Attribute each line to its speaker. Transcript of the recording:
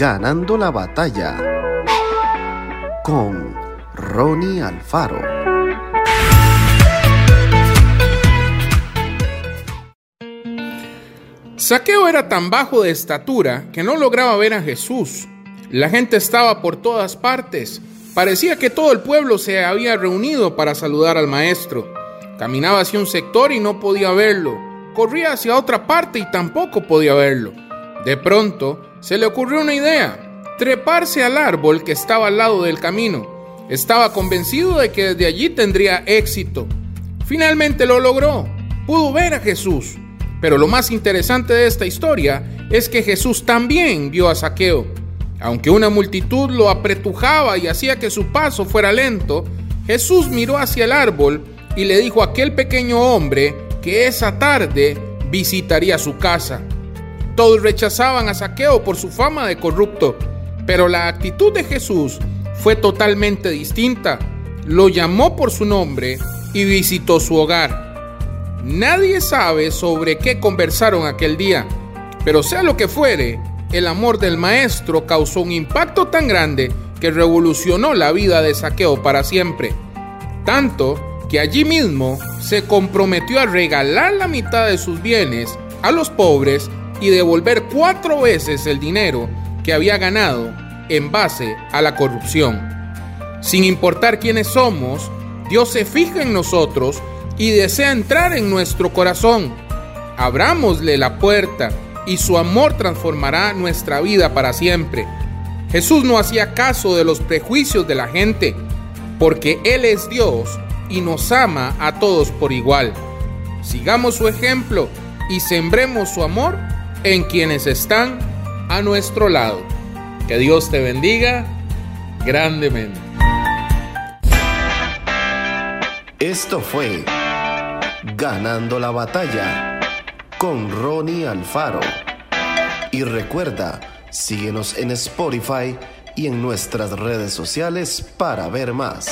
Speaker 1: Ganando la batalla con Ronnie Alfaro.
Speaker 2: Saqueo era tan bajo de estatura que no lograba ver a Jesús. La gente estaba por todas partes. Parecía que todo el pueblo se había reunido para saludar al maestro. Caminaba hacia un sector y no podía verlo. Corría hacia otra parte y tampoco podía verlo. De pronto se le ocurrió una idea, treparse al árbol que estaba al lado del camino. Estaba convencido de que desde allí tendría éxito. Finalmente lo logró. Pudo ver a Jesús. Pero lo más interesante de esta historia es que Jesús también vio a Saqueo. Aunque una multitud lo apretujaba y hacía que su paso fuera lento, Jesús miró hacia el árbol y le dijo a aquel pequeño hombre que esa tarde visitaría su casa. Todos rechazaban a Saqueo por su fama de corrupto, pero la actitud de Jesús fue totalmente distinta. Lo llamó por su nombre y visitó su hogar. Nadie sabe sobre qué conversaron aquel día, pero sea lo que fuere, el amor del maestro causó un impacto tan grande que revolucionó la vida de Saqueo para siempre. Tanto que allí mismo se comprometió a regalar la mitad de sus bienes a los pobres y devolver cuatro veces el dinero que había ganado en base a la corrupción. Sin importar quiénes somos, Dios se fija en nosotros y desea entrar en nuestro corazón. Abrámosle la puerta y su amor transformará nuestra vida para siempre. Jesús no hacía caso de los prejuicios de la gente, porque Él es Dios y nos ama a todos por igual. Sigamos su ejemplo y sembremos su amor en quienes están a nuestro lado. Que Dios te bendiga grandemente.
Speaker 1: Esto fue Ganando la batalla con Ronnie Alfaro. Y recuerda, síguenos en Spotify y en nuestras redes sociales para ver más.